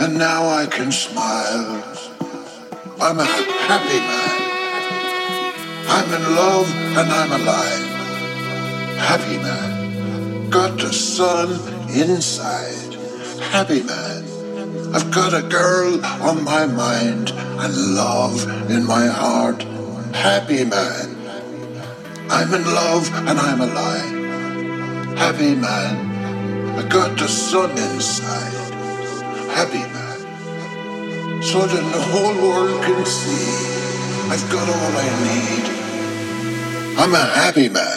And now I can smile. I'm a happy man. I'm in love and I'm alive. Happy man. Got the sun inside. Happy man. I've got a girl on my mind and love in my heart. Happy man. I'm in love and I'm alive. Happy man. I got the sun inside happy man, so that the whole world can see I've got all I need. I'm a happy man.